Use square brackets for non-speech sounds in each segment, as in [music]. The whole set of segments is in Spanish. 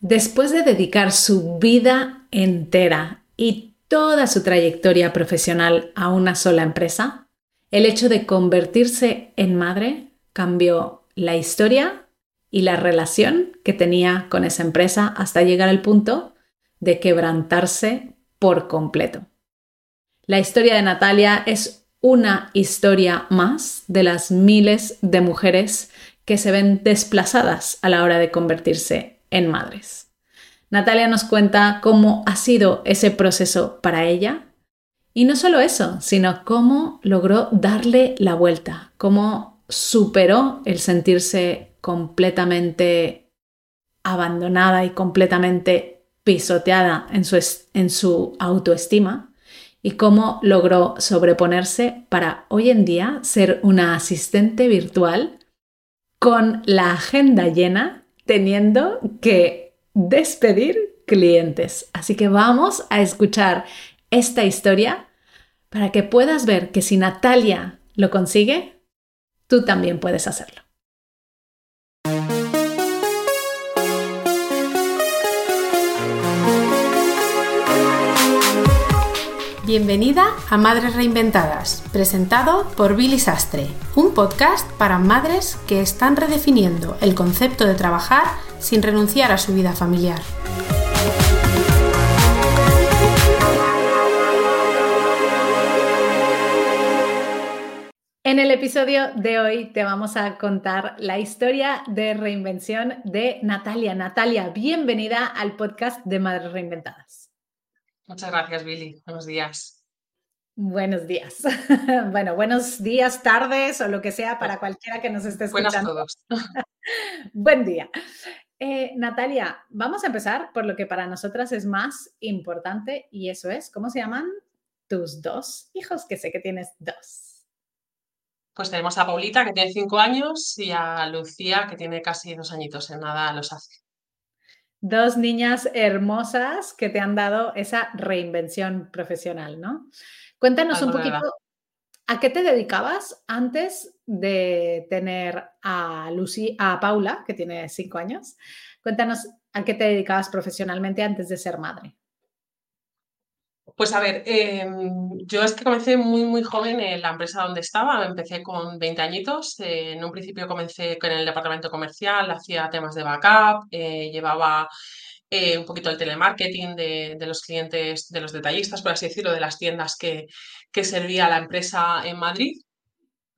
Después de dedicar su vida entera y toda su trayectoria profesional a una sola empresa, el hecho de convertirse en madre cambió la historia y la relación que tenía con esa empresa hasta llegar al punto de quebrantarse por completo. La historia de Natalia es una historia más de las miles de mujeres que se ven desplazadas a la hora de convertirse en madres. Natalia nos cuenta cómo ha sido ese proceso para ella y no solo eso, sino cómo logró darle la vuelta, cómo superó el sentirse completamente abandonada y completamente pisoteada en su, en su autoestima y cómo logró sobreponerse para hoy en día ser una asistente virtual con la agenda llena, teniendo que despedir clientes. Así que vamos a escuchar esta historia para que puedas ver que si Natalia lo consigue, tú también puedes hacerlo. Bienvenida a Madres Reinventadas, presentado por Billy Sastre, un podcast para madres que están redefiniendo el concepto de trabajar sin renunciar a su vida familiar. En el episodio de hoy te vamos a contar la historia de reinvención de Natalia. Natalia, bienvenida al podcast de Madres Reinventadas. Muchas gracias, Billy. Buenos días. Buenos días. [laughs] bueno, buenos días, tardes o lo que sea para cualquiera que nos esté escuchando. Buenas todos. [laughs] [laughs] Buen día. Eh, Natalia, vamos a empezar por lo que para nosotras es más importante y eso es, ¿cómo se llaman tus dos hijos? Que sé que tienes dos. Pues tenemos a Paulita, que tiene cinco años, y a Lucía, que tiene casi dos añitos, en nada los hace dos niñas hermosas que te han dado esa reinvención profesional, ¿no? Cuéntanos un poquito, ¿a qué te dedicabas antes de tener a Lucy, a Paula, que tiene cinco años? Cuéntanos a qué te dedicabas profesionalmente antes de ser madre. Pues a ver, em, yo es que comencé muy, muy joven en la empresa donde estaba. Empecé con 20 añitos. Eh, en un principio comencé con el departamento comercial, hacía temas de backup, eh, llevaba eh, un poquito el telemarketing de, los clientes, de los detallistas, por así decirlo, de las tiendas que, que servía la empresa en Madrid.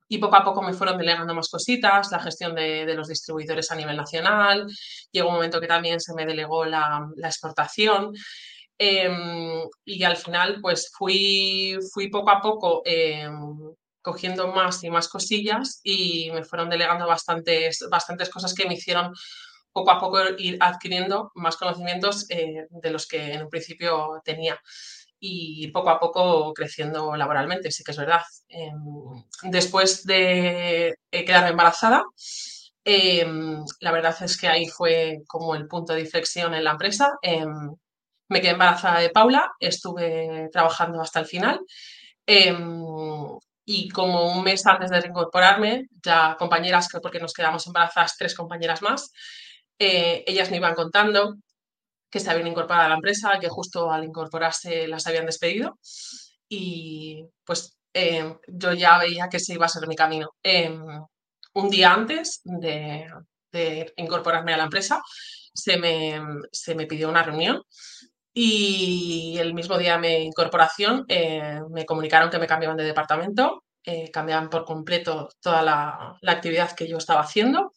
Y poco a poco me fueron delegando más cositas, la gestión de, los distribuidores a nivel nacional. Llegó un momento que también se me delegó la, la exportación. Em, y al final, pues fui, fui poco a poco em, cogiendo más y más cosillas y me fueron delegando bastantes, bastantes cosas que me hicieron poco a poco ir adquiriendo más conocimientos eh, de los que en un principio tenía y poco a poco creciendo laboralmente, sí que es verdad. Em, después de eh, quedarme embarazada, la verdad es que ahí fue como el punto de inflexión en la empresa. Me quedé embarazada de Paula, estuve trabajando hasta el final. Em, y como un mes antes de reincorporarme, ya compañeras, porque nos quedamos embarazadas tres compañeras más, eh, ellas me iban contando que se habían incorporado a la empresa, que justo al incorporarse las habían despedido. Y pues em, yo ya veía que ese iba a ser mi camino. Em, un día antes de, incorporarme a la empresa, se me, se me pidió una reunión y el mismo día de mi incorporación eh, me comunicaron que me cambiaban de departamento, eh, cambiaban por completo toda la, actividad que yo estaba haciendo,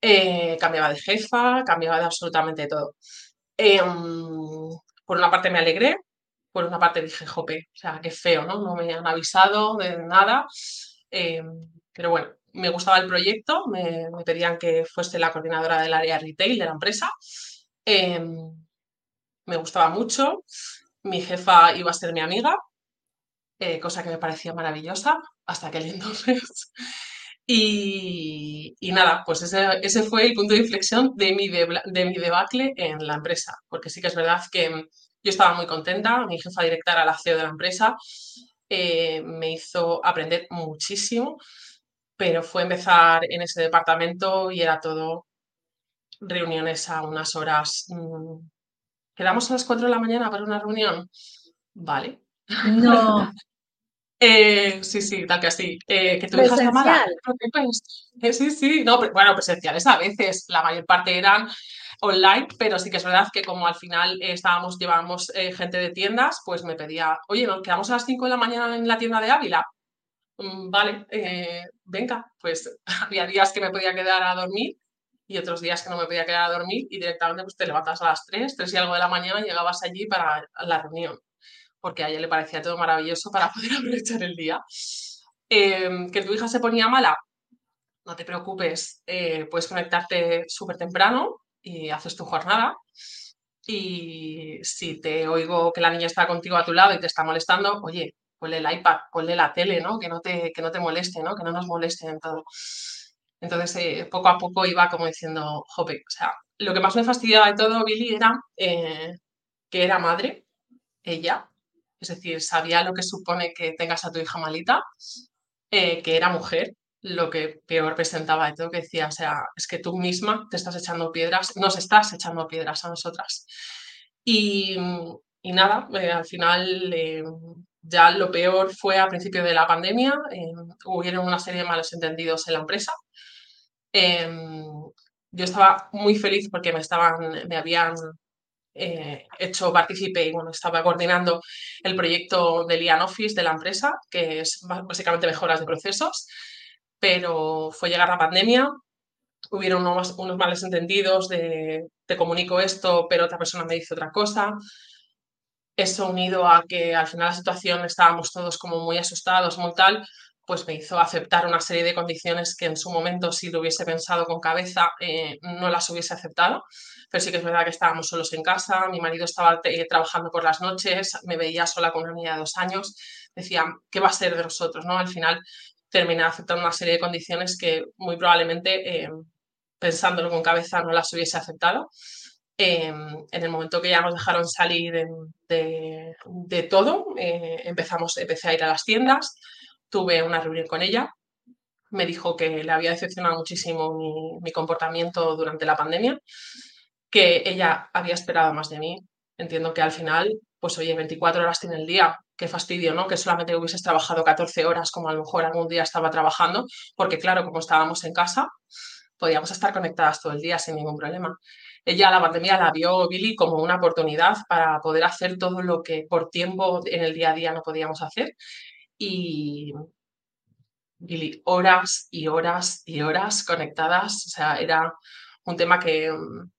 eh, cambiaba de jefa, cambiaba de absolutamente todo. por una parte me alegré, por una parte dije, jope, o sea, qué feo, ¿no? No me han avisado de nada, pero bueno, me gustaba el proyecto, me, me, pedían que fuese la coordinadora del área retail de la empresa me gustaba mucho. Mi jefa iba a ser mi amiga, eh, cosa que me parecía maravillosa hasta aquel [laughs] entonces. Y, nada, pues ese, fue el punto de inflexión de mi, de, mi debacle en la empresa, porque sí que es verdad que yo estaba muy contenta, mi jefa directa era la CEO de la empresa, eh, me hizo aprender muchísimo, pero fue empezar en ese departamento y era todo reuniones a unas horas. Mm, ¿Quedamos a las 4 de la mañana para una reunión? Vale. No. [laughs] Eh, sí, sí, tal que así. Eh, que tu hija está mala. Eh, sí, sí, no, bueno, presenciales a veces, la mayor parte eran online, pero sí que es verdad que como al final estábamos, llevábamos gente de tiendas, pues me pedía, oye, nos quedamos a las 5 de la mañana en la tienda de Ávila. Mm, vale, venga, pues [laughs] había días que me podía quedar a dormir y otros días que no me podía quedar a dormir y directamente pues te levantas a las 3, 3 y algo de la mañana y llegabas allí para la reunión porque a ella le parecía todo maravilloso para [laughs] poder aprovechar el día. Em, que tu hija se ponía mala, no te preocupes, eh, puedes conectarte súper temprano y haces tu jornada. Y si te oigo que la niña está contigo a tu lado y te está molestando, oye, ponle el iPad, ponle la tele, ¿no? Que no te, que no te moleste, ¿no? Que no nos moleste en todo. Entonces, eh, poco a poco iba como diciendo, jope, o sea, lo que más me fastidiaba de todo, Billy, era eh, que era madre, ella, es decir, sabía lo que supone que tengas a tu hija malita, eh, que era mujer, lo que peor presentaba de todo, que decía, o sea, es que tú misma te estás echando piedras, nos estás echando piedras a nosotras. Y, nada, eh, al final eh, ya lo peor fue a principio de la pandemia, hubieron una serie de malos entendidos en la empresa. Em, yo estaba muy feliz porque me, estaban, me habían eh, hecho partícipe y bueno, estaba coordinando el proyecto del Ian Office de la empresa, que es básicamente mejoras de procesos, pero fue llegar la pandemia, hubieron unos, unos males entendidos de te comunico esto, pero otra persona me dice otra cosa. Eso unido a que al final la situación estábamos todos como muy asustados, muy tal, pues me hizo aceptar una serie de condiciones que en su momento, si lo hubiese pensado con cabeza, eh, no las hubiese aceptado. Pero sí que es verdad que estábamos solos en casa, mi marido estaba eh, trabajando por las noches, me veía sola con una niña de dos años, decía, ¿qué va a ser de nosotros? ¿no? Al final terminé aceptando una serie de condiciones que muy probablemente, eh, pensándolo con cabeza, no las hubiese aceptado. en el momento que ya nos dejaron salir de, todo, empezamos, empecé a ir a las tiendas, tuve una reunión con ella, me dijo que le había decepcionado muchísimo mi, comportamiento durante la pandemia, que ella había esperado más de mí. Entiendo que al final, pues oye, 24 horas tiene el día, qué fastidio, ¿no? Que solamente hubieses trabajado 14 horas como a lo mejor algún día estaba trabajando, porque claro, como estábamos en casa, podíamos estar conectadas todo el día sin ningún problema. Ella la pandemia la vio Billy como una oportunidad para poder hacer todo lo que por tiempo en el día a día no podíamos hacer y, horas y horas y horas conectadas. O sea, era un tema que, mm,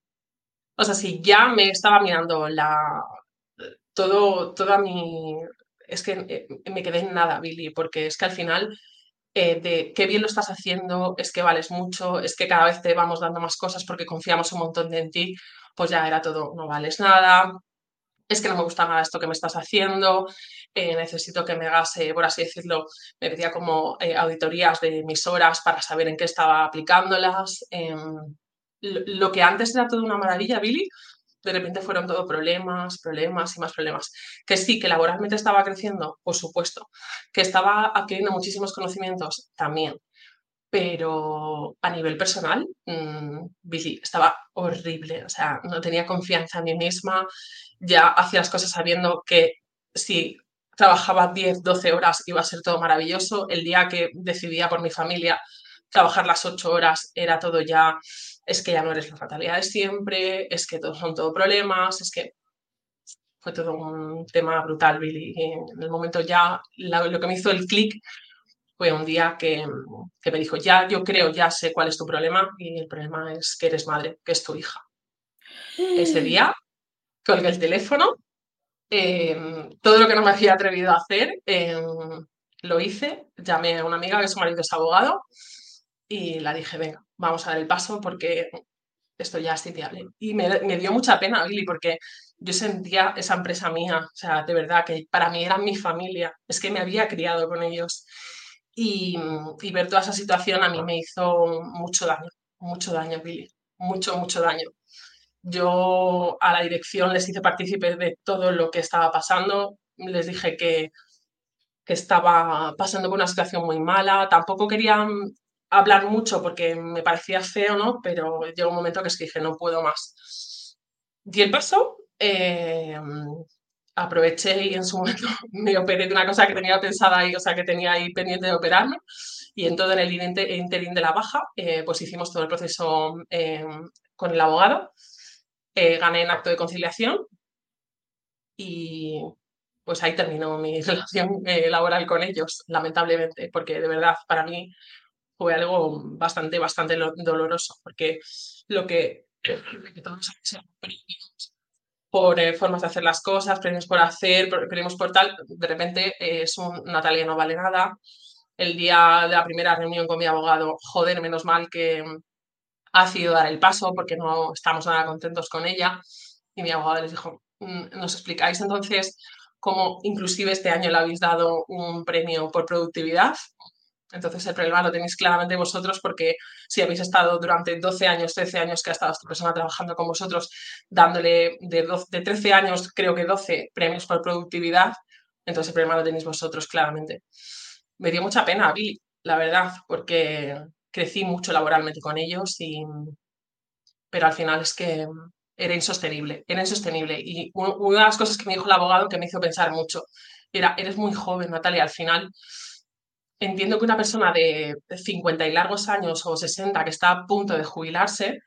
o sea, si ya me estaba mirando la, todo, toda mi, es que eh, me quedé en nada, Billy, porque es que al final eh, de qué bien lo estás haciendo, es que vales mucho, es que cada vez te vamos dando más cosas porque confiamos un montón en ti, pues ya era todo, no vales nada, es que no me gusta nada esto que me estás haciendo, eh, necesito que me hagas, por así decirlo, me pedía como eh, auditorías de mis horas para saber en qué estaba aplicándolas. Em, lo, que antes era todo una maravilla, Billy, de repente fueron todo problemas, problemas y más problemas. Que sí, que laboralmente estaba creciendo, por supuesto. Que estaba adquiriendo muchísimos conocimientos, también. Pero a nivel personal, mm, Billy, estaba horrible. O sea, no tenía confianza en mí misma. Ya hacía las cosas sabiendo que si trabajaba 10, 12 horas, iba a ser todo maravilloso. El día que decidía por mi familia trabajar las 8 horas, era todo ya, es que ya no eres la fatalidad de siempre, es que todos son todo problemas, es que fue todo un tema brutal, Billy. en el momento ya, lo que me hizo el clic fue un día que, que, me dijo, ya, yo creo, ya sé cuál es tu problema y el problema es que eres madre, que es tu hija. Ese día colgué el teléfono Em, todo lo que no me había atrevido a hacer, em, lo hice. Llamé a una amiga que su marido es abogado y la dije, venga, vamos a dar el paso porque esto ya es inviable. Y me, dio mucha pena, Billy, porque yo sentía esa empresa mía, o sea, de verdad, que para mí era mi familia, es que me había criado con ellos. Y, y ver toda esa situación a mí me hizo mucho daño, mucho daño, Billy, mucho, mucho daño. Yo a la dirección les hice partícipe de todo lo que estaba pasando, les dije que, que estaba pasando por una situación muy mala, tampoco querían hablar mucho porque me parecía feo, ¿no? Pero llegó un momento que es que dije, no puedo más. Di el paso, eh, aproveché y en su [laughs] momento me operé de una cosa que tenía pensada ahí, o sea, que tenía ahí pendiente de operarme. Y en todo en el interín de la baja, eh, pues hicimos todo el proceso eh, con el abogado. Gané en acto de conciliación y pues ahí terminó mi [laughs] relación laboral con ellos, lamentablemente, porque de verdad para mí fue algo bastante, bastante doloroso, porque lo que, por eh, formas de hacer las cosas, premios por hacer, premios por tal, de repente eh, es un Natalia no vale nada. El día de la primera reunión con mi abogado, joder, menos mal que ha sido dar el paso porque no estamos nada contentos con ella. Y mi abogado les dijo, mm, ¿nos explicáis entonces cómo inclusive este año le habéis dado un premio por productividad? Entonces el problema lo tenéis claramente vosotros porque si habéis estado durante 12 años, 13 años que ha estado esta persona trabajando con vosotros, dándole de, de 13 años, creo que 12 premios por productividad, entonces el problema lo tenéis vosotros claramente. Me dio mucha pena, Billy, la verdad, porque crecí mucho laboralmente con ellos y... Pero al final es que era insostenible, era insostenible. Y una de las cosas que me dijo el abogado que me hizo pensar mucho era, eres muy joven, Natalia, al final entiendo que una persona de 50 y largos años o 60 que está a punto de jubilarse,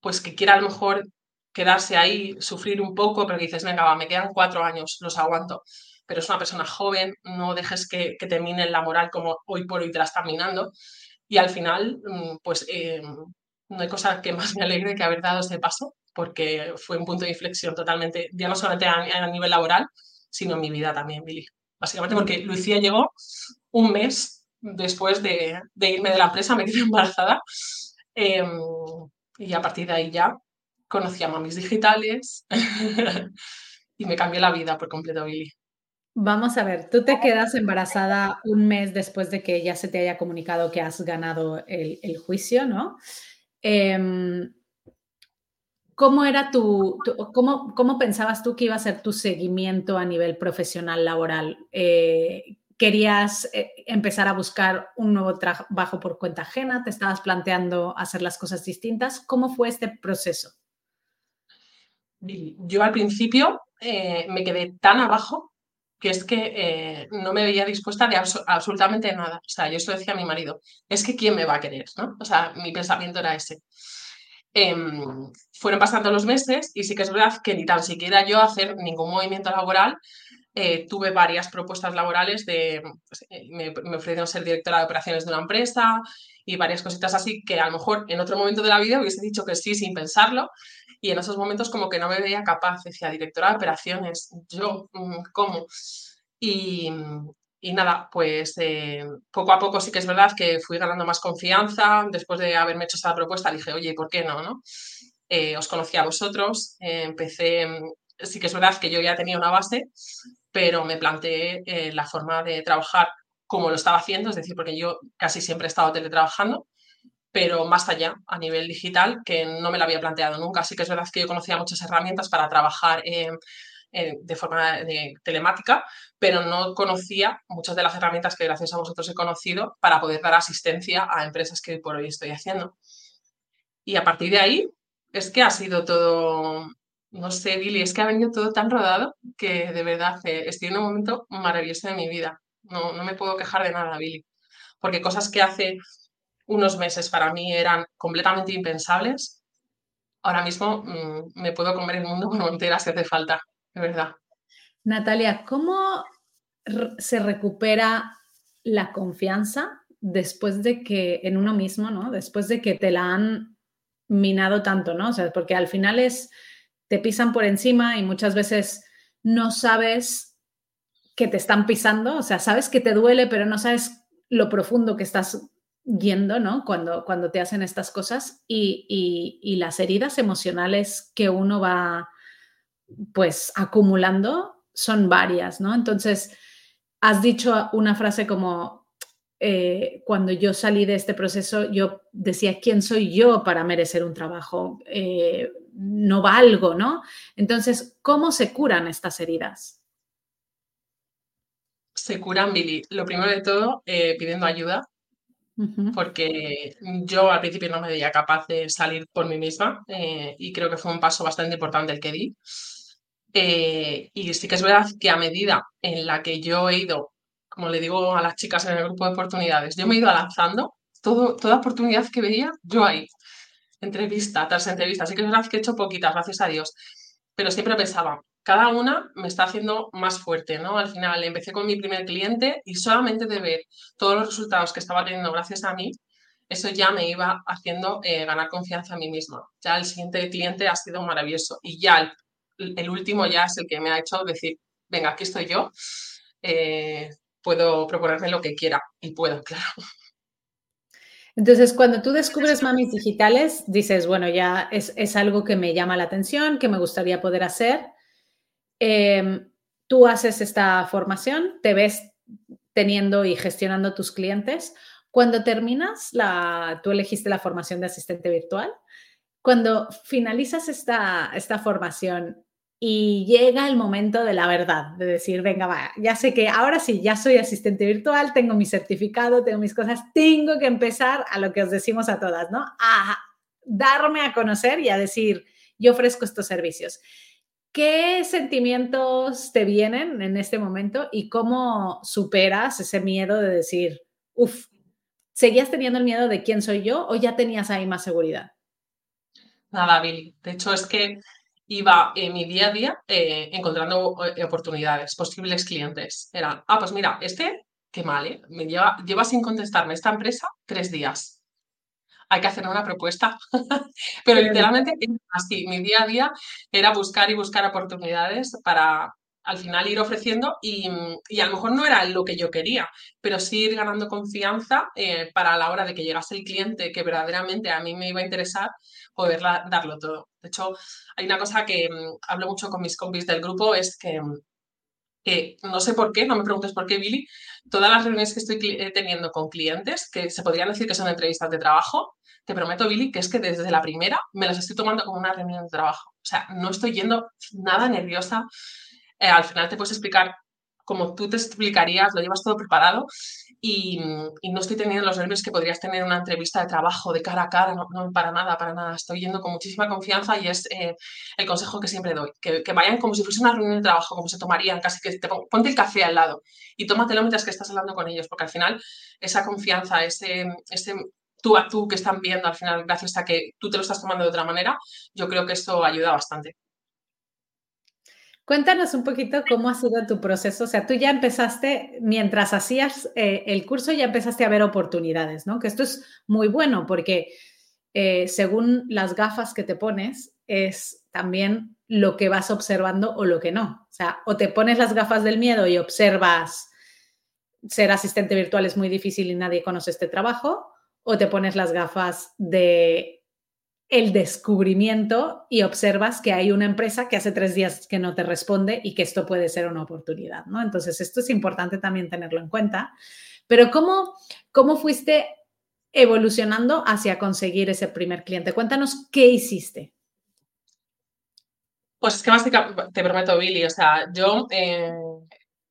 pues que quiera a lo mejor quedarse ahí, sufrir un poco, pero que dices, venga, me quedan cuatro años, los aguanto. Pero es una persona joven, no dejes que, que te mine la moral como hoy por hoy te la está minando. Y al final, mm, pues eh, no hay cosa que más me alegre que haber dado ese paso, porque fue un punto de inflexión totalmente, ya no solamente a, nivel laboral, sino en mi vida también, Billy. Básicamente porque Lucía llegó un mes después de, irme de la empresa, me quedé [laughs] embarazada. Em, y a partir de ahí ya conocí a mamis digitales [laughs] y me cambió la vida por completo, Billy. Vamos a ver, tú te quedas embarazada un mes después de que ya se te haya comunicado que has ganado el, juicio, ¿no? Em, ¿Cómo era tu, cómo, cómo, pensabas tú que iba a ser tu seguimiento a nivel profesional laboral? Eh, querías eh, empezar a buscar un nuevo trabajo por cuenta ajena, te estabas planteando hacer las cosas distintas. ¿Cómo fue este proceso? Yo al principio eh, me quedé tan abajo que es que eh, no me veía dispuesta de absolutamente nada. O sea, yo eso decía a mi marido, es que ¿quién me va a querer? ¿no? O sea, mi pensamiento era ese. Em, fueron pasando los meses y sí que es verdad que ni tan siquiera yo hacer ningún movimiento laboral eh, tuve varias propuestas laborales de, pues, eh, me, ofrecieron ser directora de operaciones de una empresa y varias cositas así que a lo mejor en otro momento de la vida hubiese dicho que sí sin pensarlo y en esos momentos como que no me veía capaz, decía directora de operaciones, yo, mm, ¿cómo? Y, y nada, pues eh, poco a poco sí que es verdad que fui ganando más confianza. Después de haberme hecho esa propuesta, dije, oye, ¿por qué no? no? os conocí a vosotros, empecé, sí que es verdad que yo ya tenía una base, pero me planteé eh, la forma de trabajar como lo estaba haciendo, es decir, porque yo casi siempre he estado teletrabajando, pero más allá, a nivel digital, que no me lo había planteado nunca. Así que es verdad que yo conocía muchas herramientas para trabajar de forma telemática, pero no conocía muchas de las herramientas que gracias a vosotros he conocido para poder dar asistencia a empresas que por hoy estoy haciendo. Y a partir de ahí es que ha sido todo no sé, Billy, es que ha venido todo tan rodado que de verdad eh, estoy en un momento maravilloso de mi vida. No, no me puedo quejar de nada, Billy. Porque cosas que hace unos meses para mí eran completamente impensables, ahora mismo mm, me puedo comer el mundo [laughs] con entera si hace falta, de verdad. Natalia, ¿cómo se recupera la confianza después de que en uno mismo, ¿no? Después de que te la han minado tanto, ¿no? O sea, porque al final es te pisan por encima y muchas veces no sabes que te están pisando, o sea, sabes que te duele, pero no sabes lo profundo que estás yendo, ¿no? Cuando, cuando te hacen estas cosas y, y, las heridas emocionales que uno va, pues, acumulando son varias, ¿no? Entonces, has dicho una frase como, eh, cuando yo salí de este proceso, yo decía, ¿quién soy yo para merecer un trabajo? Eh, no valgo, ¿no? Entonces, ¿cómo se curan estas heridas? Se curan, Billy. Lo primero de todo, eh, pidiendo ayuda. Porque yo al principio no me veía capaz de salir por mí misma eh, y creo que fue un paso bastante importante el que di. Eh, y sí que es verdad que a medida en la que yo he ido, como le digo a las chicas en el grupo de oportunidades, yo me he ido lanzando, toda oportunidad que veía, yo ahí, entrevista tras entrevista. Sí que es verdad que he hecho poquitas, gracias a Dios, pero siempre pensaba, cada una me está haciendo más fuerte, ¿no? Al final empecé con mi primer cliente y solamente de ver todos los resultados que estaba teniendo gracias a mí, eso ya me iba haciendo eh, ganar confianza a mí misma. Ya el siguiente cliente ha sido maravilloso y ya el, último ya es el que me ha hecho decir, venga, aquí estoy yo, eh, puedo proponerme lo que quiera y puedo, [laughs] claro. Entonces, cuando tú descubres mamis digitales, dices, bueno, ya es, es algo que me llama la atención, que me gustaría poder hacer. Em, tú haces esta formación, te ves teniendo y gestionando tus clientes. Cuando terminas, la, tú elegiste la formación de asistente virtual. Cuando finalizas esta, esta formación y llega el momento de la verdad, de decir, venga, va, ya sé que ahora sí, ya soy asistente virtual, tengo mi certificado, tengo mis cosas, tengo que empezar a lo que os decimos a todas, ¿no? A darme a conocer y a decir, yo ofrezco estos servicios. ¿Qué sentimientos te vienen en este momento y cómo superas ese miedo de decir, uff, ¿seguías teniendo el miedo de quién soy yo o ya tenías ahí más seguridad? Nada, Billy. De hecho, es que iba en mi día a día eh, encontrando eh, oportunidades, posibles clientes. Era, ah, pues mira, este, qué mal, ¿eh? Lleva sin contestarme esta empresa tres días hay que hacer una propuesta. [laughs] Pero literalmente así, mi día a día era buscar y buscar oportunidades para al final ir ofreciendo y, a lo mejor no era lo que yo quería, pero sí ir ganando confianza eh, para la hora de que llegase el cliente que verdaderamente a mí me iba a interesar, poder darlo todo. De hecho, hay una cosa que mm, hablo mucho con mis compis del grupo, es que no sé por qué, no me preguntes por qué, Billy, todas las reuniones que estoy eh, teniendo con clientes, que se podrían decir que son entrevistas de trabajo, te prometo, Billy, que es que desde la primera me las estoy tomando como una reunión de trabajo. O sea, no estoy yendo nada nerviosa. Eh, al final te puedes explicar como tú te explicarías, lo llevas todo preparado y, no estoy teniendo los nervios que podrías tener en una entrevista de trabajo de cara a cara, no, para nada, para nada. Estoy yendo con muchísima confianza y es eh, el consejo que siempre doy, que, vayan como si fuese una reunión de trabajo, como se tomarían, casi que te ponte el café al lado y tómatelo mientras que estás hablando con ellos, porque al final esa confianza, ese, ese tú a tú que están viendo al final, gracias a que tú te lo estás tomando de otra manera, yo creo que eso ayuda bastante. Cuéntanos un poquito cómo ha sido tu proceso. O sea, tú ya empezaste, mientras hacías eh, el curso, ya empezaste a ver oportunidades, ¿no? Que esto es muy bueno porque eh, según las gafas que te pones, es también lo que vas observando o lo que no. O sea, o te pones las gafas del miedo y observas ser asistente virtual es muy difícil y nadie conoce este trabajo, o te pones las gafas de el descubrimiento y observas que hay una empresa que hace tres días que no te responde y que esto puede ser una oportunidad, ¿no? Entonces, esto es importante también tenerlo en cuenta. Pero ¿cómo, cómo fuiste evolucionando hacia conseguir ese primer cliente? Cuéntanos qué hiciste. Pues es que básicamente, te prometo, Billy, o sea, yo eh,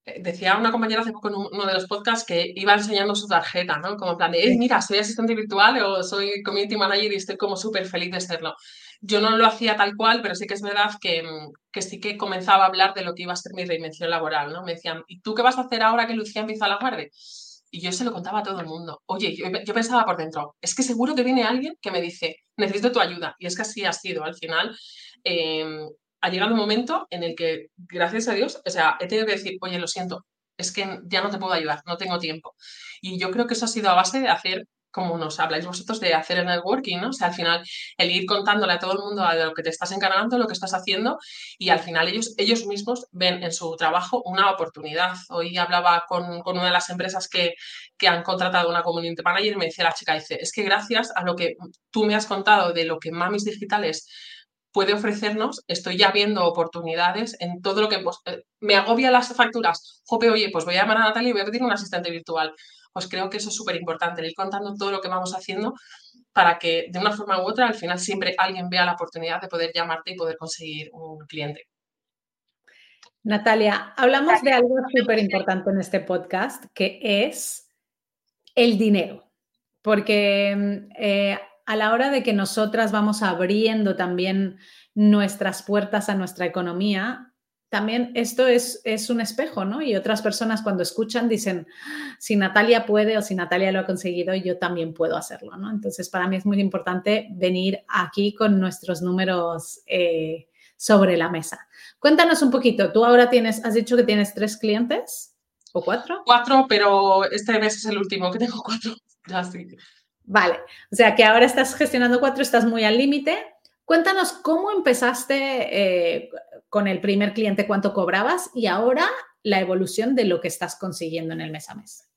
decía una compañera hace poco en uno de los podcasts que iba enseñando su tarjeta, ¿no? Como en plan de, mira, soy asistente virtual o soy community manager y estoy como súper feliz de serlo. Yo no lo hacía tal cual, pero sí que es verdad que, mm, que, sí que comenzaba a hablar de lo que iba a ser mi reinvención laboral, ¿no? Me decían, ¿y tú qué vas a hacer ahora que Lucía empieza a la guardia? Y yo se lo contaba a todo el mundo. Oye, yo, pensaba por dentro, es que seguro que viene alguien que me dice, necesito tu ayuda. Y es que así ha sido. Al final, em, ha llegado un momento en el que, gracias a Dios, o sea, he tenido que decir, oye, lo siento, es que ya no te puedo ayudar, no tengo tiempo. Y yo creo que eso ha sido a base de hacer, como nos habláis vosotros, de hacer el networking, ¿no? O sea, al final, el ir contándole a todo el mundo de lo que te estás encargando, lo que estás haciendo, y al final ellos, ellos mismos ven en su trabajo una oportunidad. Hoy hablaba con, con una de las empresas que, que han contratado una community manager y me decía la chica, dice, es que gracias a lo que tú me has contado de lo que Mamis Digitales puede ofrecernos, estoy ya viendo oportunidades en todo lo que pues, eh, me agobia las facturas. Jope, oye, pues voy a llamar a Natalia y voy a pedir un asistente virtual. Pues creo que eso es súper importante, ir contando todo lo que vamos haciendo para que de una forma u otra al final siempre alguien vea la oportunidad de poder llamarte y poder conseguir un cliente. Natalia, hablamos de algo súper importante en este podcast, que es el dinero. porque eh, a la hora de que nosotras vamos abriendo también nuestras puertas a nuestra economía, también esto es, es, un espejo, ¿no? Y otras personas cuando escuchan dicen, si Natalia puede o si Natalia lo ha conseguido, yo también puedo hacerlo, ¿no? Entonces, para mí es muy importante venir aquí con nuestros números eh, sobre la mesa. Cuéntanos un poquito, tú ahora tienes, has dicho que tienes tres clientes o cuatro. Cuatro, pero este mes es el último que tengo cuatro. [laughs] Vale, o sea que ahora estás gestionando cuatro, estás muy al límite. Cuéntanos cómo empezaste eh, con el primer cliente, cuánto cobrabas y ahora la evolución de lo que estás consiguiendo en el mes a mes.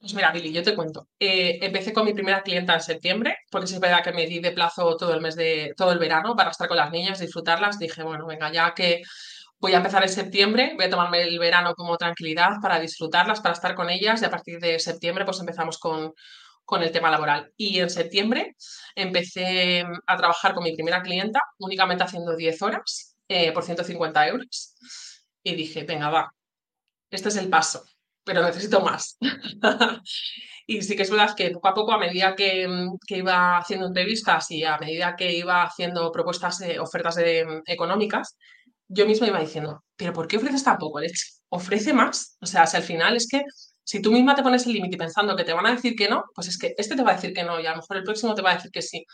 Pues mira, Billy, yo te cuento. Eh, empecé con mi primera clienta en septiembre, porque es verdad que me di de plazo todo el mes de todo el verano para estar con las niñas, disfrutarlas. Dije, bueno, venga, ya que voy a empezar en septiembre, voy a tomarme el verano como tranquilidad para disfrutarlas, para estar con ellas y a partir de septiembre pues empezamos con, con el tema laboral. Y en septiembre empecé a trabajar con mi primera clienta, únicamente haciendo 10 horas eh, por 150 euros. Y dije, venga, va, este es el paso, pero necesito más. [laughs] y sí que es verdad que poco a poco, a medida que, iba haciendo entrevistas y a medida que iba haciendo propuestas, de, ofertas económicas, yo misma iba diciendo, pero ¿por qué ofreces tan poco, leche? Ofrece más. O sea, si al final es que si tú misma te pones el límite pensando que te van a decir que no, pues es que este te va a decir que no y a lo mejor el próximo te va a decir que sí.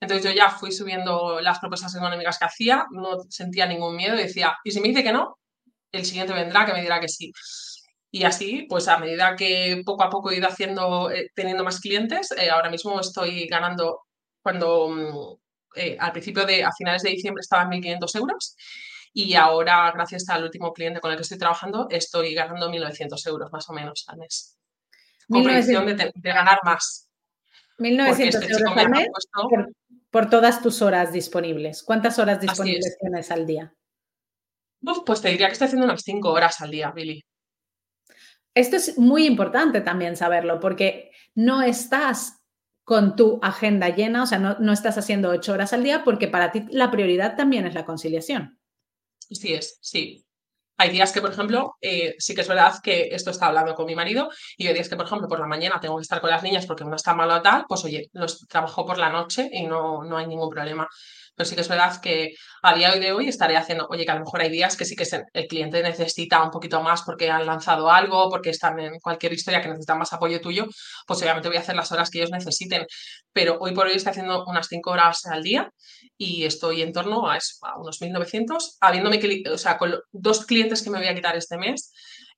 Entonces yo ya fui subiendo las propuestas económicas que hacía, no sentía ningún miedo y decía, y si me dice que no, el siguiente vendrá que me dirá que sí. Y así, pues a medida que poco a poco he ido haciendo, eh, teniendo más clientes, eh, ahora mismo estoy ganando, cuando mm, eh, al principio de, a finales de diciembre estaba en 1.500 euros y ahora, gracias al último cliente con el que estoy trabajando, estoy ganando 1.900 euros más o menos al mes. Con proyección de, ganar más. 1.900 este euros al mes por, todas tus horas disponibles. ¿Cuántas horas disponibles tienes al día? pues te diría que estoy haciendo unas 5 horas al día, Billy. Esto es muy importante también saberlo, porque no estás con tu agenda llena, o sea, no, no estás haciendo 8 horas al día, porque para ti la prioridad también es la conciliación. Sí es, sí. Hay días que, por ejemplo, eh, sí que es verdad que esto está hablando con mi marido y hay días que, por ejemplo, por la mañana tengo que estar con las niñas porque uno está malo tal, pues oye, los trabajo por la noche y no, no hay ningún problema. Pero sí que es verdad que a día de hoy estaré haciendo, oye, que a lo mejor hay días que sí que el cliente necesita un poquito más porque han lanzado algo, porque están en cualquier historia que necesitan más apoyo tuyo, pues obviamente voy a hacer las horas que ellos necesiten. Pero hoy por hoy estoy haciendo unas cinco horas al día y estoy en torno a, unos 1.900, habiéndome, o sea, con dos clientes que me voy a quitar este mes.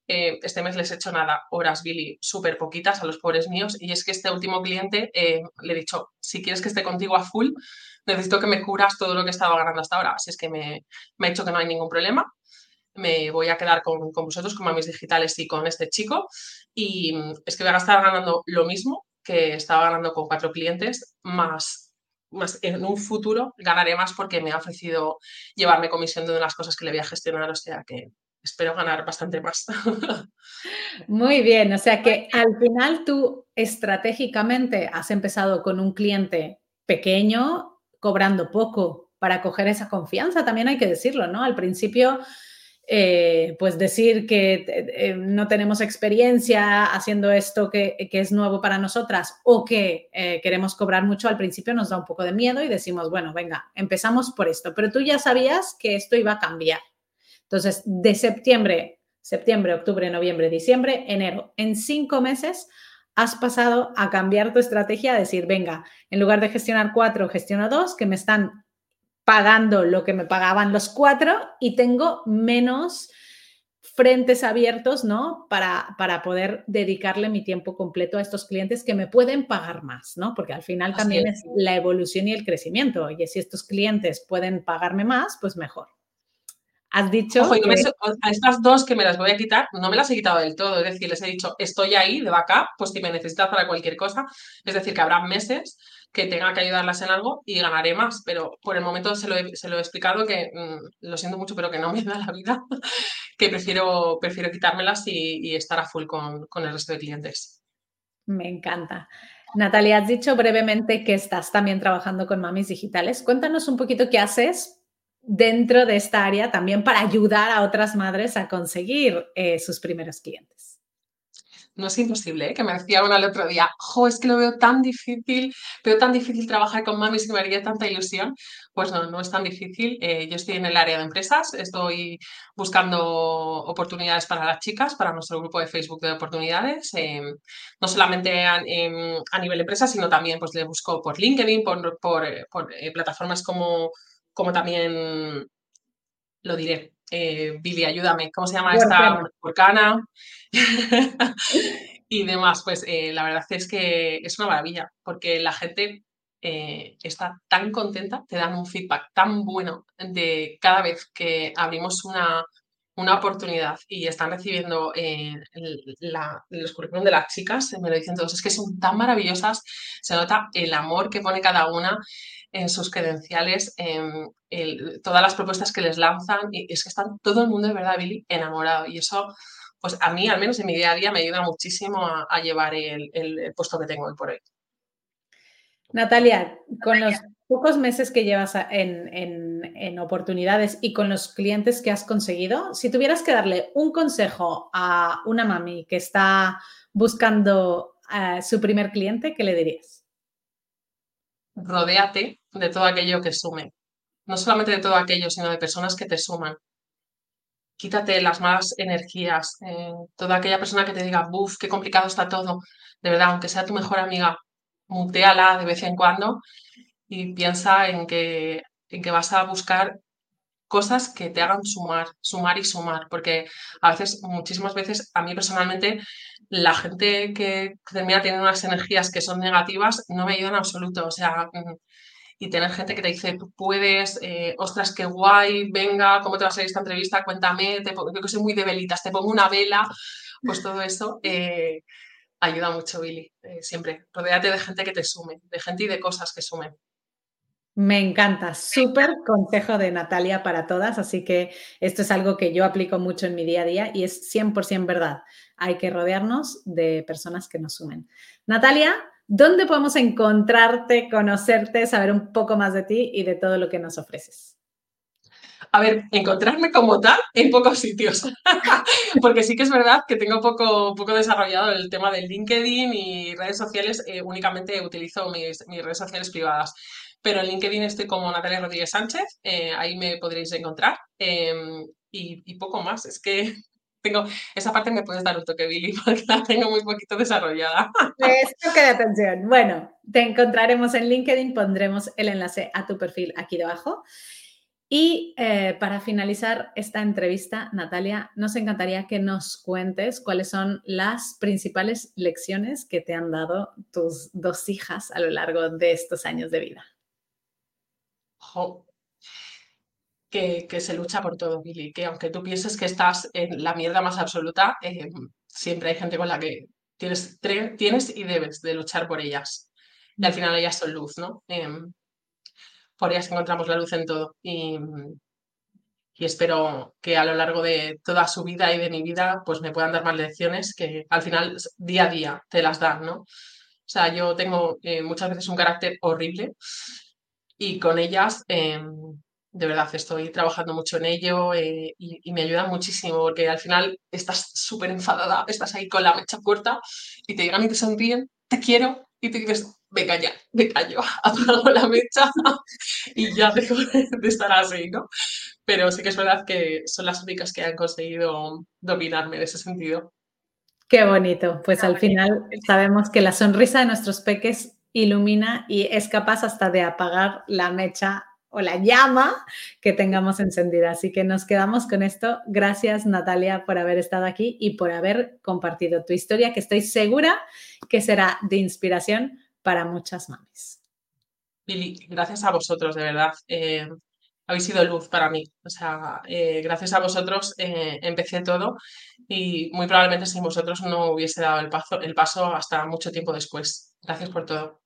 Eh, este mes les he hecho nada, horas, Billy, súper poquitas a los pobres míos. Y es que este último cliente eh, le he dicho, si quieres que esté contigo a full, necesito que me curas todo lo que estaba ganando hasta ahora. Así es que me, ha dicho que no hay ningún problema. Me voy a quedar con, vosotros, con mis digitales y con este chico. Y es que voy a estar ganando lo mismo que estaba ganando con cuatro clientes, más, más en un futuro ganaré más porque me ha ofrecido llevarme comisión de unas cosas que le voy a gestionar. O sea que espero ganar bastante más. [laughs] Muy bien, o sea que al final tú estratégicamente has empezado con un cliente pequeño cobrando poco para coger esa confianza, también hay que decirlo, ¿no? Al principio, eh, pues decir que eh, no tenemos experiencia haciendo esto que, es nuevo para nosotras o que eh, queremos cobrar mucho, al principio nos da un poco de miedo y decimos, bueno, venga, empezamos por esto, pero tú ya sabías que esto iba a cambiar. Entonces, de septiembre, septiembre, octubre, noviembre, diciembre, enero, en cinco meses has pasado a cambiar tu estrategia, a decir, venga, en lugar de gestionar cuatro, gestiono dos, que me están pagando lo que me pagaban los cuatro y tengo menos frentes abiertos, ¿no? Para, para poder dedicarle mi tiempo completo a estos clientes que me pueden pagar más, ¿no? Porque al final también es. es la evolución y el crecimiento. Oye, si estos clientes pueden pagarme más, pues mejor. Has dicho. a estas dos que me las voy a quitar, no me las he quitado del todo. Es decir, les he dicho, estoy ahí de backup, pues si me necesitas para cualquier cosa. Es decir, que habrá meses que tenga que ayudarlas en algo y ganaré más. Pero por el momento se lo he, explicado que mm, lo siento mucho, pero que no me da la vida, [laughs] que prefiero, prefiero quitármelas y, estar a full con, con el resto de clientes. Me encanta. Natalia, has dicho brevemente que estás también trabajando con mamis digitales. Cuéntanos un poquito qué haces dentro de esta área también para ayudar a otras madres a conseguir eh, sus primeros clientes. no es imposible, ¿eh? que me decía una el otro día, jo, es que lo veo tan difícil, veo tan difícil trabajar con mamis y me haría tanta ilusión. Pues no, no es tan difícil. Eh, yo estoy en el área de empresas, estoy buscando oportunidades para las chicas, para nuestro grupo de Facebook de oportunidades, no solamente a, a, nivel empresa, sino también pues le busco por LinkedIn, por plataformas como, como también, lo diré, eh, Billy, ayúdame, ¿cómo se llama esta? Porcana. [laughs] y demás, pues eh, la verdad es que es una maravilla, porque la gente eh, está tan contenta, te dan un feedback tan bueno de cada vez que abrimos una, una oportunidad y están recibiendo los currículum de las chicas, me lo dicen todos, es que son tan maravillosas, se nota el amor que pone cada una en sus credenciales, en todas las propuestas que les lanzan, y es que están todo el mundo de verdad, Billy, enamorado. Y eso, pues a mí, al menos en mi día a día, me ayuda muchísimo a, llevar el, puesto que tengo hoy por hoy. Natalia, con los pocos meses que llevas en, en, oportunidades y con los clientes que has conseguido, si tuvieras que darle un consejo a una mami que está buscando a su primer cliente, ¿qué le dirías? Rodéate de todo aquello que sume. No solamente de todo aquello, sino de personas que te suman. Quítate las malas energías. Eh, toda aquella persona que te diga, buf, qué complicado está todo. De verdad, aunque sea tu mejor amiga, muteala de vez en cuando y piensa en que, en que vas a buscar cosas que te hagan sumar, sumar y sumar, porque a veces, muchísimas veces, a mí personalmente, la gente que termina teniendo unas energías que son negativas no me ayudan en absoluto, o sea, mm, y tener gente que te dice, puedes, eh, ostras, qué guay, venga, ¿cómo te va a salir esta entrevista? Cuéntame, te yo que soy muy de velitas, te pongo una vela, pues todo eso eh, ayuda mucho, Billy, eh, siempre. Rodéate de gente que te sume, de gente y de cosas que sumen. Me encanta, súper consejo de Natalia para todas, así que esto es algo que yo aplico mucho en mi día a día y es 100% verdad. Hay que rodearnos de personas que nos sumen. Natalia, ¿dónde podemos encontrarte, conocerte, saber un poco más de ti y de todo lo que nos ofreces? A ver, encontrarme como tal en pocos sitios, [laughs] porque sí que es verdad que tengo poco, poco desarrollado el tema del LinkedIn y redes sociales, eh, únicamente utilizo mis, mis redes sociales privadas pero en LinkedIn estoy como Natalia Rodríguez Sánchez, eh, ahí me podréis encontrar. Em, y, poco más, es que [laughs] tengo, esa parte me puedes dar un toque, Billy, [laughs] porque la tengo muy poquito desarrollada. [laughs] Que de atención. Bueno, te encontraremos en LinkedIn, pondremos el enlace a tu perfil aquí debajo. Y eh, para finalizar esta entrevista, Natalia, nos encantaría que nos cuentes cuáles son las principales lecciones que te han dado tus dos hijas a lo largo de estos años de vida que, se lucha por todo, Billy, que aunque tú pienses que estás en la mierda más absoluta, eh, siempre hay gente con la que tienes, tienes y debes de luchar por ellas. Y al final ellas son luz, ¿no? Em, por ellas encontramos la luz en todo. Y, y espero que a lo largo de toda su vida y de mi vida, pues me puedan dar más lecciones que al final día a día te las dan, ¿no? O sea, yo tengo eh, muchas veces un carácter horrible y con ellas, em, de verdad, estoy trabajando mucho en ello eh, y, me ayuda muchísimo porque al final estás súper enfadada, estás ahí con la mecha corta y te llegan y te sonríen, te quiero y te dices, venga ya, me callo, [laughs] apago la mecha [laughs] y ya dejo [laughs] de estar así, ¿no? Pero sí que es verdad que son las únicas que han conseguido dominarme en ese sentido. Qué bonito. Pues al final sabemos que la sonrisa de nuestros peques ilumina y es capaz hasta de apagar la mecha o la llama que tengamos encendida. Así que nos quedamos con esto. Gracias Natalia por haber estado aquí y por haber compartido tu historia, que estoy segura que será de inspiración para muchas mamis. Lili, gracias a vosotros, de verdad. Eh, habéis sido luz para mí. O sea, eh, gracias a vosotros eh, empecé todo y muy probablemente sin vosotros no hubiese dado el paso, el paso hasta mucho tiempo después. Gracias por todo.